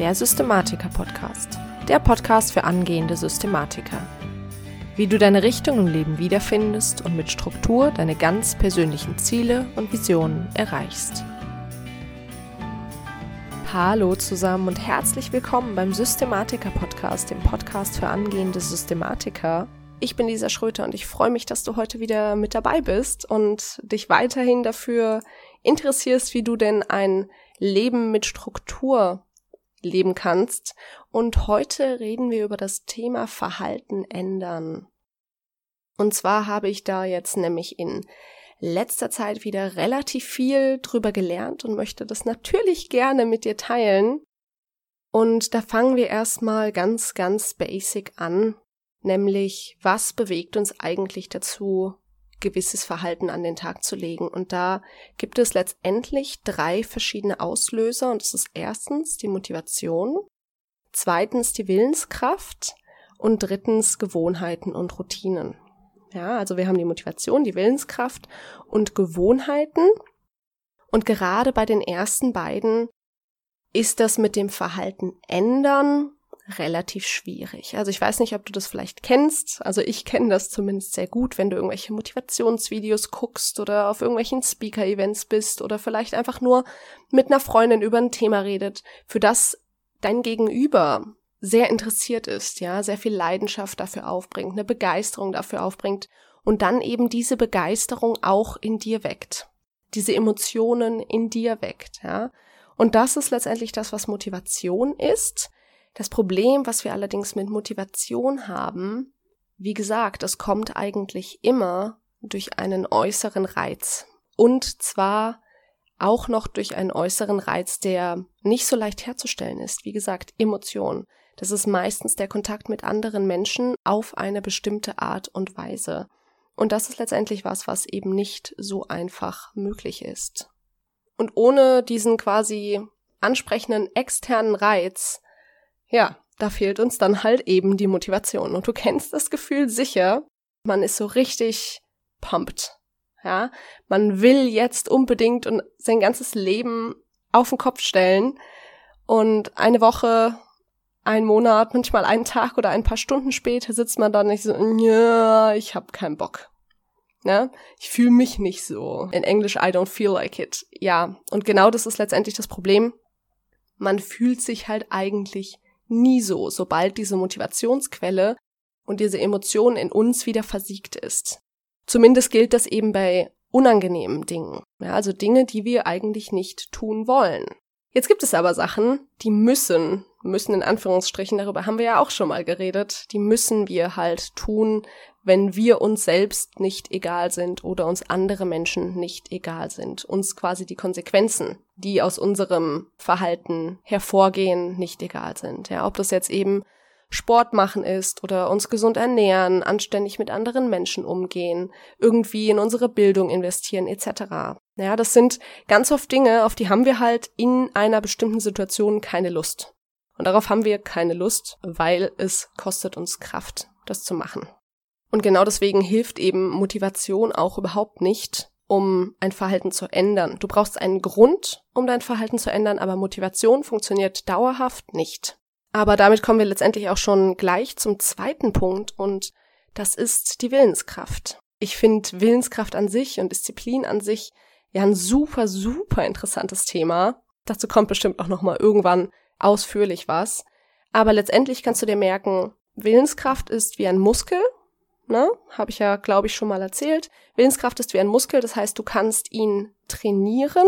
der Systematiker-Podcast. Der Podcast für angehende Systematiker. Wie du deine Richtung im Leben wiederfindest und mit Struktur deine ganz persönlichen Ziele und Visionen erreichst. Hallo zusammen und herzlich willkommen beim Systematiker-Podcast, dem Podcast für angehende Systematiker. Ich bin Lisa Schröter und ich freue mich, dass du heute wieder mit dabei bist und dich weiterhin dafür interessierst, wie du denn ein Leben mit Struktur leben kannst. Und heute reden wir über das Thema Verhalten ändern. Und zwar habe ich da jetzt nämlich in letzter Zeit wieder relativ viel drüber gelernt und möchte das natürlich gerne mit dir teilen. Und da fangen wir erstmal ganz, ganz basic an, nämlich was bewegt uns eigentlich dazu, gewisses Verhalten an den Tag zu legen. Und da gibt es letztendlich drei verschiedene Auslöser. Und das ist erstens die Motivation, zweitens die Willenskraft und drittens Gewohnheiten und Routinen. Ja, also wir haben die Motivation, die Willenskraft und Gewohnheiten. Und gerade bei den ersten beiden ist das mit dem Verhalten ändern relativ schwierig. Also ich weiß nicht, ob du das vielleicht kennst. Also ich kenne das zumindest sehr gut, wenn du irgendwelche Motivationsvideos guckst oder auf irgendwelchen Speaker-Events bist oder vielleicht einfach nur mit einer Freundin über ein Thema redet, für das dein Gegenüber sehr interessiert ist, ja, sehr viel Leidenschaft dafür aufbringt, eine Begeisterung dafür aufbringt und dann eben diese Begeisterung auch in dir weckt. Diese Emotionen in dir weckt, ja. Und das ist letztendlich das, was Motivation ist. Das Problem, was wir allerdings mit Motivation haben, wie gesagt, es kommt eigentlich immer durch einen äußeren Reiz. Und zwar auch noch durch einen äußeren Reiz, der nicht so leicht herzustellen ist. Wie gesagt, Emotion. Das ist meistens der Kontakt mit anderen Menschen auf eine bestimmte Art und Weise. Und das ist letztendlich was, was eben nicht so einfach möglich ist. Und ohne diesen quasi ansprechenden externen Reiz ja, da fehlt uns dann halt eben die Motivation. Und du kennst das Gefühl sicher, man ist so richtig pumped. Ja, man will jetzt unbedingt und sein ganzes Leben auf den Kopf stellen und eine Woche, ein Monat, manchmal einen Tag oder ein paar Stunden später sitzt man da nicht so, ja, ich hab keinen Bock. Ja, ich fühle mich nicht so. In Englisch, I don't feel like it. Ja, und genau das ist letztendlich das Problem. Man fühlt sich halt eigentlich nie so, sobald diese Motivationsquelle und diese Emotion in uns wieder versiegt ist. Zumindest gilt das eben bei unangenehmen Dingen, ja, also Dinge, die wir eigentlich nicht tun wollen. Jetzt gibt es aber Sachen, die müssen, müssen in Anführungsstrichen, darüber haben wir ja auch schon mal geredet, die müssen wir halt tun, wenn wir uns selbst nicht egal sind oder uns andere Menschen nicht egal sind, uns quasi die Konsequenzen, die aus unserem Verhalten hervorgehen, nicht egal sind. Ja, ob das jetzt eben Sport machen ist oder uns gesund ernähren, anständig mit anderen Menschen umgehen, irgendwie in unsere Bildung investieren etc. Ja, das sind ganz oft Dinge, auf die haben wir halt in einer bestimmten Situation keine Lust. Und darauf haben wir keine Lust, weil es kostet uns Kraft, das zu machen. Und genau deswegen hilft eben Motivation auch überhaupt nicht, um ein Verhalten zu ändern. Du brauchst einen Grund, um dein Verhalten zu ändern, aber Motivation funktioniert dauerhaft nicht. Aber damit kommen wir letztendlich auch schon gleich zum zweiten Punkt und das ist die Willenskraft. Ich finde Willenskraft an sich und Disziplin an sich ja ein super, super interessantes Thema. Dazu kommt bestimmt auch noch mal irgendwann ausführlich was. Aber letztendlich kannst du dir merken, Willenskraft ist wie ein Muskel ne? Habe ich ja, glaube ich, schon mal erzählt. Willenskraft ist wie ein Muskel, das heißt, du kannst ihn trainieren,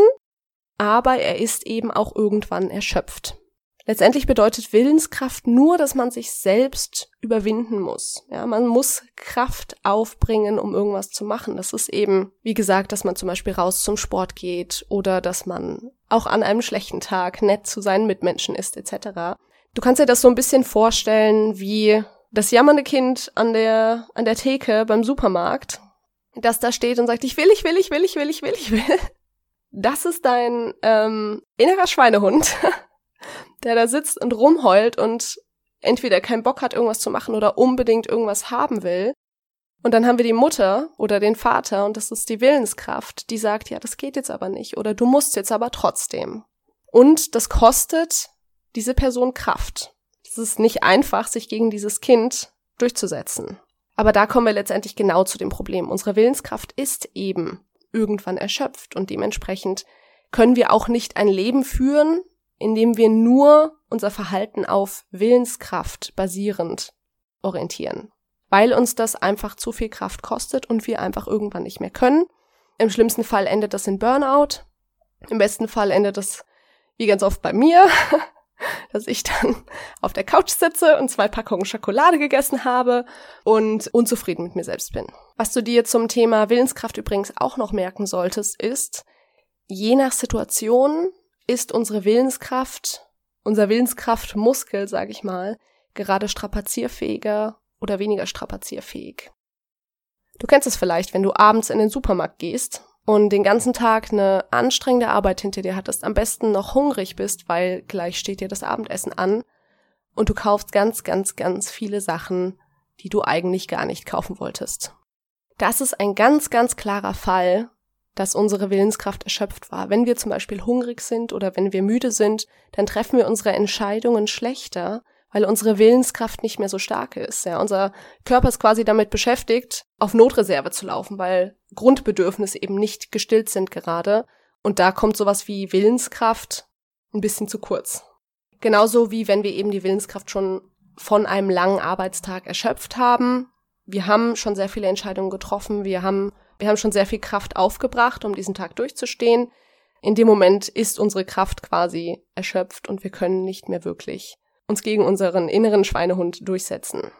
aber er ist eben auch irgendwann erschöpft. Letztendlich bedeutet Willenskraft nur, dass man sich selbst überwinden muss. Ja, man muss Kraft aufbringen, um irgendwas zu machen. Das ist eben, wie gesagt, dass man zum Beispiel raus zum Sport geht oder dass man auch an einem schlechten Tag nett zu seinen Mitmenschen ist, etc. Du kannst dir das so ein bisschen vorstellen wie das jammernde Kind an der, an der Theke beim Supermarkt, das da steht und sagt, ich will, ich will, ich will, ich will, ich will, ich will. Das ist dein ähm, innerer Schweinehund, der da sitzt und rumheult und entweder keinen Bock hat, irgendwas zu machen oder unbedingt irgendwas haben will. Und dann haben wir die Mutter oder den Vater und das ist die Willenskraft, die sagt, ja, das geht jetzt aber nicht oder du musst jetzt aber trotzdem. Und das kostet diese Person Kraft. Es ist nicht einfach, sich gegen dieses Kind durchzusetzen. Aber da kommen wir letztendlich genau zu dem Problem. Unsere Willenskraft ist eben irgendwann erschöpft und dementsprechend können wir auch nicht ein Leben führen, in dem wir nur unser Verhalten auf Willenskraft basierend orientieren. Weil uns das einfach zu viel Kraft kostet und wir einfach irgendwann nicht mehr können. Im schlimmsten Fall endet das in Burnout. Im besten Fall endet das, wie ganz oft bei mir, dass ich dann auf der Couch sitze und zwei Packungen Schokolade gegessen habe und unzufrieden mit mir selbst bin. Was du dir zum Thema Willenskraft übrigens auch noch merken solltest, ist, je nach Situation ist unsere Willenskraft, unser Willenskraftmuskel, sage ich mal, gerade strapazierfähiger oder weniger strapazierfähig. Du kennst es vielleicht, wenn du abends in den Supermarkt gehst und den ganzen Tag eine anstrengende Arbeit hinter dir hattest, am besten noch hungrig bist, weil gleich steht dir das Abendessen an und du kaufst ganz, ganz, ganz viele Sachen, die du eigentlich gar nicht kaufen wolltest. Das ist ein ganz, ganz klarer Fall, dass unsere Willenskraft erschöpft war. Wenn wir zum Beispiel hungrig sind oder wenn wir müde sind, dann treffen wir unsere Entscheidungen schlechter, weil unsere Willenskraft nicht mehr so stark ist. Ja, unser Körper ist quasi damit beschäftigt, auf Notreserve zu laufen, weil Grundbedürfnisse eben nicht gestillt sind gerade. Und da kommt sowas wie Willenskraft ein bisschen zu kurz. Genauso wie wenn wir eben die Willenskraft schon von einem langen Arbeitstag erschöpft haben. Wir haben schon sehr viele Entscheidungen getroffen. Wir haben, wir haben schon sehr viel Kraft aufgebracht, um diesen Tag durchzustehen. In dem Moment ist unsere Kraft quasi erschöpft und wir können nicht mehr wirklich uns gegen unseren inneren Schweinehund durchsetzen.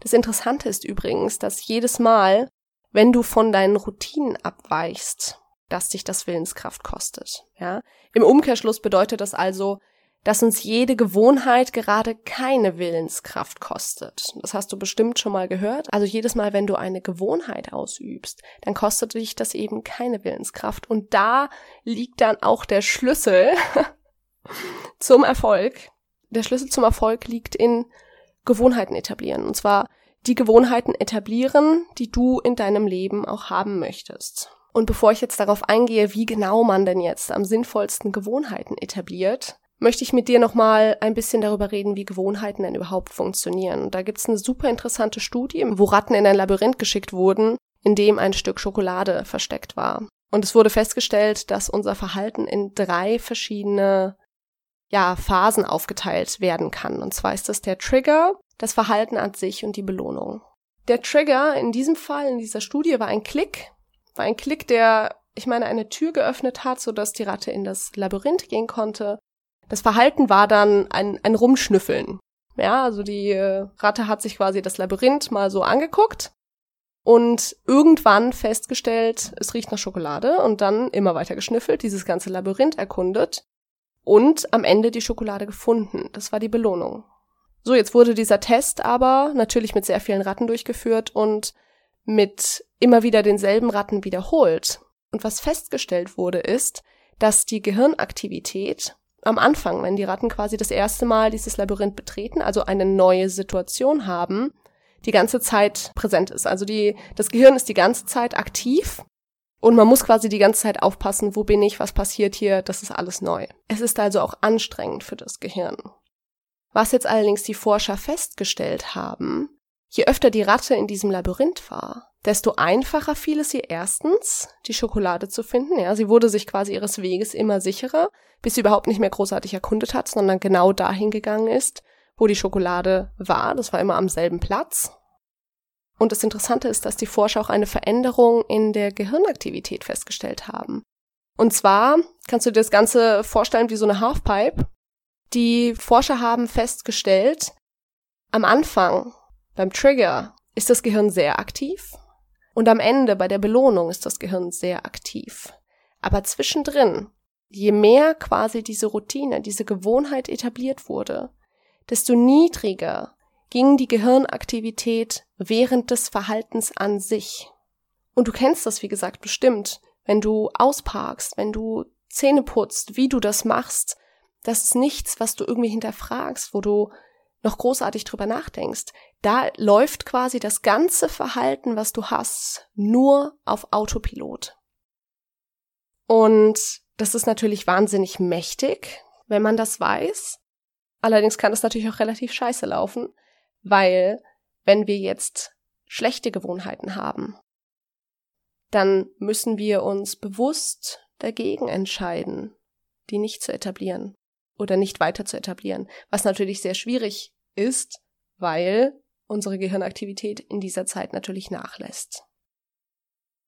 Das Interessante ist übrigens, dass jedes Mal, wenn du von deinen Routinen abweichst, dass dich das Willenskraft kostet. Ja? Im Umkehrschluss bedeutet das also, dass uns jede Gewohnheit gerade keine Willenskraft kostet. Das hast du bestimmt schon mal gehört. Also jedes Mal, wenn du eine Gewohnheit ausübst, dann kostet dich das eben keine Willenskraft. Und da liegt dann auch der Schlüssel zum Erfolg, der Schlüssel zum Erfolg liegt in Gewohnheiten etablieren. Und zwar die Gewohnheiten etablieren, die du in deinem Leben auch haben möchtest. Und bevor ich jetzt darauf eingehe, wie genau man denn jetzt am sinnvollsten Gewohnheiten etabliert, möchte ich mit dir nochmal ein bisschen darüber reden, wie Gewohnheiten denn überhaupt funktionieren. Und da gibt's eine super interessante Studie, wo Ratten in ein Labyrinth geschickt wurden, in dem ein Stück Schokolade versteckt war. Und es wurde festgestellt, dass unser Verhalten in drei verschiedene ja, Phasen aufgeteilt werden kann. Und zwar ist das der Trigger, das Verhalten an sich und die Belohnung. Der Trigger in diesem Fall, in dieser Studie, war ein Klick, war ein Klick, der, ich meine, eine Tür geöffnet hat, sodass die Ratte in das Labyrinth gehen konnte. Das Verhalten war dann ein, ein Rumschnüffeln. Ja, also die äh, Ratte hat sich quasi das Labyrinth mal so angeguckt und irgendwann festgestellt, es riecht nach Schokolade und dann immer weiter geschnüffelt, dieses ganze Labyrinth erkundet und am Ende die Schokolade gefunden. Das war die Belohnung. So, jetzt wurde dieser Test aber natürlich mit sehr vielen Ratten durchgeführt und mit immer wieder denselben Ratten wiederholt. Und was festgestellt wurde, ist, dass die Gehirnaktivität am Anfang, wenn die Ratten quasi das erste Mal dieses Labyrinth betreten, also eine neue Situation haben, die ganze Zeit präsent ist. Also die, das Gehirn ist die ganze Zeit aktiv und man muss quasi die ganze Zeit aufpassen, wo bin ich, was passiert hier, das ist alles neu. Es ist also auch anstrengend für das Gehirn. Was jetzt allerdings die Forscher festgestellt haben, je öfter die Ratte in diesem Labyrinth war, desto einfacher fiel es ihr erstens, die Schokolade zu finden. Ja, sie wurde sich quasi ihres Weges immer sicherer, bis sie überhaupt nicht mehr großartig erkundet hat, sondern genau dahin gegangen ist, wo die Schokolade war. Das war immer am selben Platz. Und das Interessante ist, dass die Forscher auch eine Veränderung in der Gehirnaktivität festgestellt haben. Und zwar kannst du dir das Ganze vorstellen wie so eine Halfpipe. Die Forscher haben festgestellt, am Anfang, beim Trigger, ist das Gehirn sehr aktiv und am Ende, bei der Belohnung, ist das Gehirn sehr aktiv. Aber zwischendrin, je mehr quasi diese Routine, diese Gewohnheit etabliert wurde, desto niedriger ging die Gehirnaktivität während des Verhaltens an sich. Und du kennst das, wie gesagt, bestimmt. Wenn du ausparkst, wenn du Zähne putzt, wie du das machst, das ist nichts, was du irgendwie hinterfragst, wo du noch großartig drüber nachdenkst. Da läuft quasi das ganze Verhalten, was du hast, nur auf Autopilot. Und das ist natürlich wahnsinnig mächtig, wenn man das weiß. Allerdings kann es natürlich auch relativ scheiße laufen, weil wenn wir jetzt schlechte Gewohnheiten haben, dann müssen wir uns bewusst dagegen entscheiden, die nicht zu etablieren oder nicht weiter zu etablieren, was natürlich sehr schwierig ist, weil unsere Gehirnaktivität in dieser Zeit natürlich nachlässt.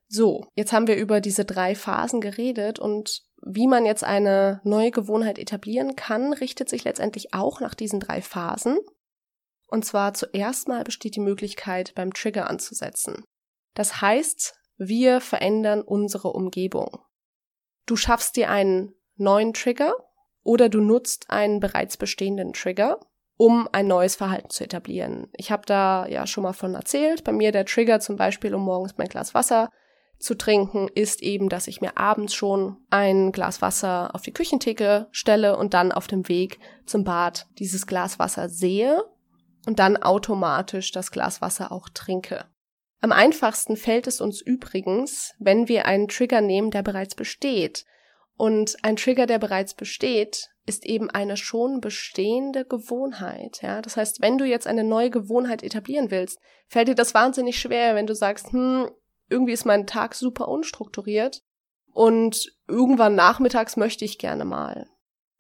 So, jetzt haben wir über diese drei Phasen geredet und wie man jetzt eine neue Gewohnheit etablieren kann, richtet sich letztendlich auch nach diesen drei Phasen. Und zwar zuerst mal besteht die Möglichkeit, beim Trigger anzusetzen. Das heißt, wir verändern unsere Umgebung. Du schaffst dir einen neuen Trigger oder du nutzt einen bereits bestehenden Trigger, um ein neues Verhalten zu etablieren. Ich habe da ja schon mal von erzählt. Bei mir der Trigger zum Beispiel, um morgens mein Glas Wasser zu trinken, ist eben, dass ich mir abends schon ein Glas Wasser auf die Küchentheke stelle und dann auf dem Weg zum Bad dieses Glas Wasser sehe und dann automatisch das Glas Wasser auch trinke. Am einfachsten fällt es uns übrigens, wenn wir einen Trigger nehmen, der bereits besteht. Und ein Trigger, der bereits besteht, ist eben eine schon bestehende Gewohnheit. Ja, das heißt, wenn du jetzt eine neue Gewohnheit etablieren willst, fällt dir das wahnsinnig schwer, wenn du sagst, hm, irgendwie ist mein Tag super unstrukturiert und irgendwann nachmittags möchte ich gerne mal.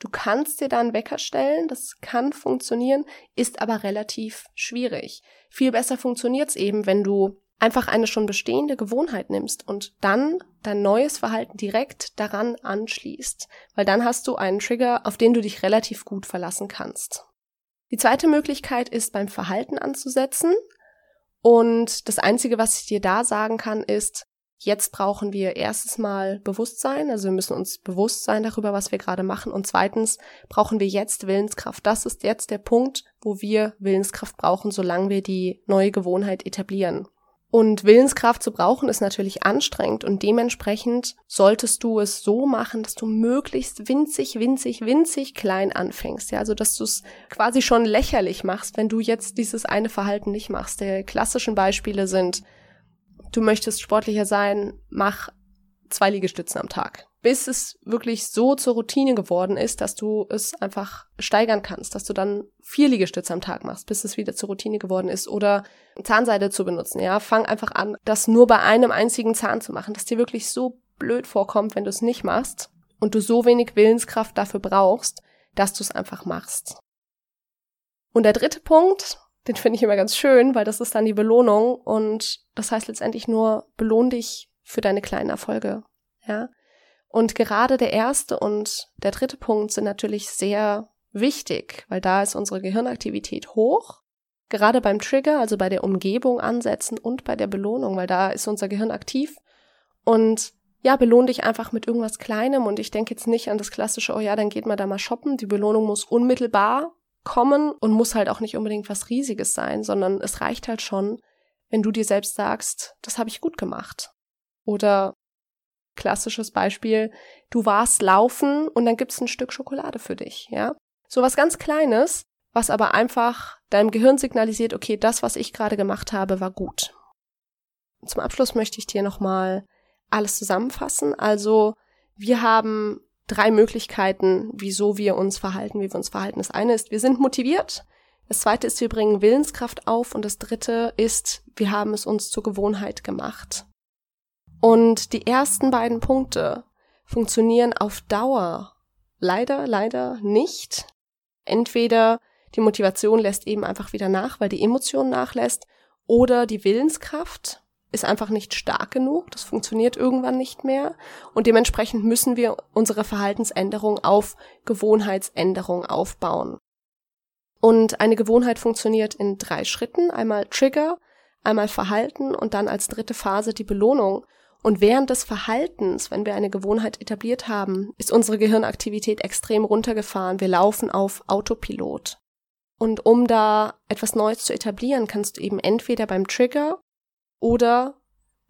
Du kannst dir da einen Wecker stellen, das kann funktionieren, ist aber relativ schwierig. Viel besser funktioniert's eben, wenn du einfach eine schon bestehende Gewohnheit nimmst und dann dein neues Verhalten direkt daran anschließt, weil dann hast du einen Trigger, auf den du dich relativ gut verlassen kannst. Die zweite Möglichkeit ist beim Verhalten anzusetzen. Und das Einzige, was ich dir da sagen kann, ist, jetzt brauchen wir erstes Mal Bewusstsein, also wir müssen uns bewusst sein darüber, was wir gerade machen. Und zweitens brauchen wir jetzt Willenskraft. Das ist jetzt der Punkt, wo wir Willenskraft brauchen, solange wir die neue Gewohnheit etablieren. Und Willenskraft zu brauchen ist natürlich anstrengend und dementsprechend solltest du es so machen, dass du möglichst winzig, winzig, winzig klein anfängst. Ja, also dass du es quasi schon lächerlich machst, wenn du jetzt dieses eine Verhalten nicht machst. Die klassischen Beispiele sind, du möchtest sportlicher sein, mach zwei Liegestützen am Tag bis es wirklich so zur Routine geworden ist, dass du es einfach steigern kannst, dass du dann vier Liegestütze am Tag machst, bis es wieder zur Routine geworden ist oder Zahnseide zu benutzen, ja. Fang einfach an, das nur bei einem einzigen Zahn zu machen, dass dir wirklich so blöd vorkommt, wenn du es nicht machst und du so wenig Willenskraft dafür brauchst, dass du es einfach machst. Und der dritte Punkt, den finde ich immer ganz schön, weil das ist dann die Belohnung und das heißt letztendlich nur, belohn dich für deine kleinen Erfolge, ja. Und gerade der erste und der dritte Punkt sind natürlich sehr wichtig, weil da ist unsere Gehirnaktivität hoch. Gerade beim Trigger, also bei der Umgebung ansetzen und bei der Belohnung, weil da ist unser Gehirn aktiv. Und ja, belohn dich einfach mit irgendwas Kleinem und ich denke jetzt nicht an das klassische, oh ja, dann geht man da mal shoppen. Die Belohnung muss unmittelbar kommen und muss halt auch nicht unbedingt was Riesiges sein, sondern es reicht halt schon, wenn du dir selbst sagst, das habe ich gut gemacht. Oder klassisches Beispiel, du warst laufen und dann gibt's ein Stück Schokolade für dich, ja? So was ganz Kleines, was aber einfach deinem Gehirn signalisiert, okay, das, was ich gerade gemacht habe, war gut. Zum Abschluss möchte ich dir nochmal alles zusammenfassen. Also, wir haben drei Möglichkeiten, wieso wir uns verhalten, wie wir uns verhalten. Das eine ist, wir sind motiviert. Das zweite ist, wir bringen Willenskraft auf. Und das dritte ist, wir haben es uns zur Gewohnheit gemacht. Und die ersten beiden Punkte funktionieren auf Dauer leider, leider nicht. Entweder die Motivation lässt eben einfach wieder nach, weil die Emotion nachlässt, oder die Willenskraft ist einfach nicht stark genug, das funktioniert irgendwann nicht mehr und dementsprechend müssen wir unsere Verhaltensänderung auf Gewohnheitsänderung aufbauen. Und eine Gewohnheit funktioniert in drei Schritten, einmal Trigger, einmal Verhalten und dann als dritte Phase die Belohnung. Und während des Verhaltens, wenn wir eine Gewohnheit etabliert haben, ist unsere Gehirnaktivität extrem runtergefahren. Wir laufen auf Autopilot. Und um da etwas Neues zu etablieren, kannst du eben entweder beim Trigger oder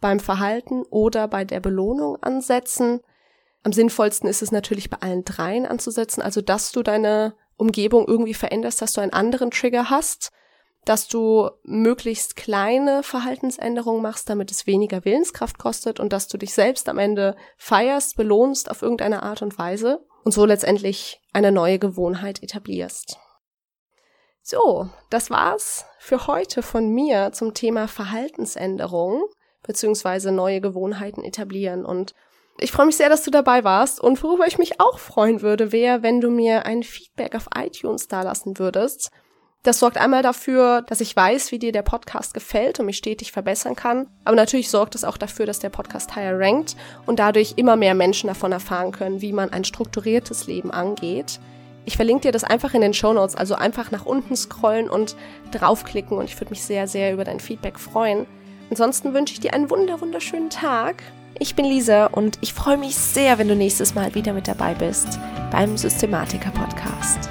beim Verhalten oder bei der Belohnung ansetzen. Am sinnvollsten ist es natürlich bei allen dreien anzusetzen, also dass du deine Umgebung irgendwie veränderst, dass du einen anderen Trigger hast dass du möglichst kleine Verhaltensänderungen machst, damit es weniger Willenskraft kostet und dass du dich selbst am Ende feierst, belohnst auf irgendeine Art und Weise und so letztendlich eine neue Gewohnheit etablierst. So, das war's für heute von mir zum Thema Verhaltensänderung beziehungsweise neue Gewohnheiten etablieren und ich freue mich sehr, dass du dabei warst und worüber ich mich auch freuen würde, wäre, wenn du mir ein Feedback auf iTunes dalassen würdest. Das sorgt einmal dafür, dass ich weiß, wie dir der Podcast gefällt und mich stetig verbessern kann. Aber natürlich sorgt es auch dafür, dass der Podcast higher rankt und dadurch immer mehr Menschen davon erfahren können, wie man ein strukturiertes Leben angeht. Ich verlinke dir das einfach in den Show Notes, also einfach nach unten scrollen und draufklicken und ich würde mich sehr, sehr über dein Feedback freuen. Ansonsten wünsche ich dir einen wunder wunderschönen Tag. Ich bin Lisa und ich freue mich sehr, wenn du nächstes Mal wieder mit dabei bist beim Systematiker Podcast.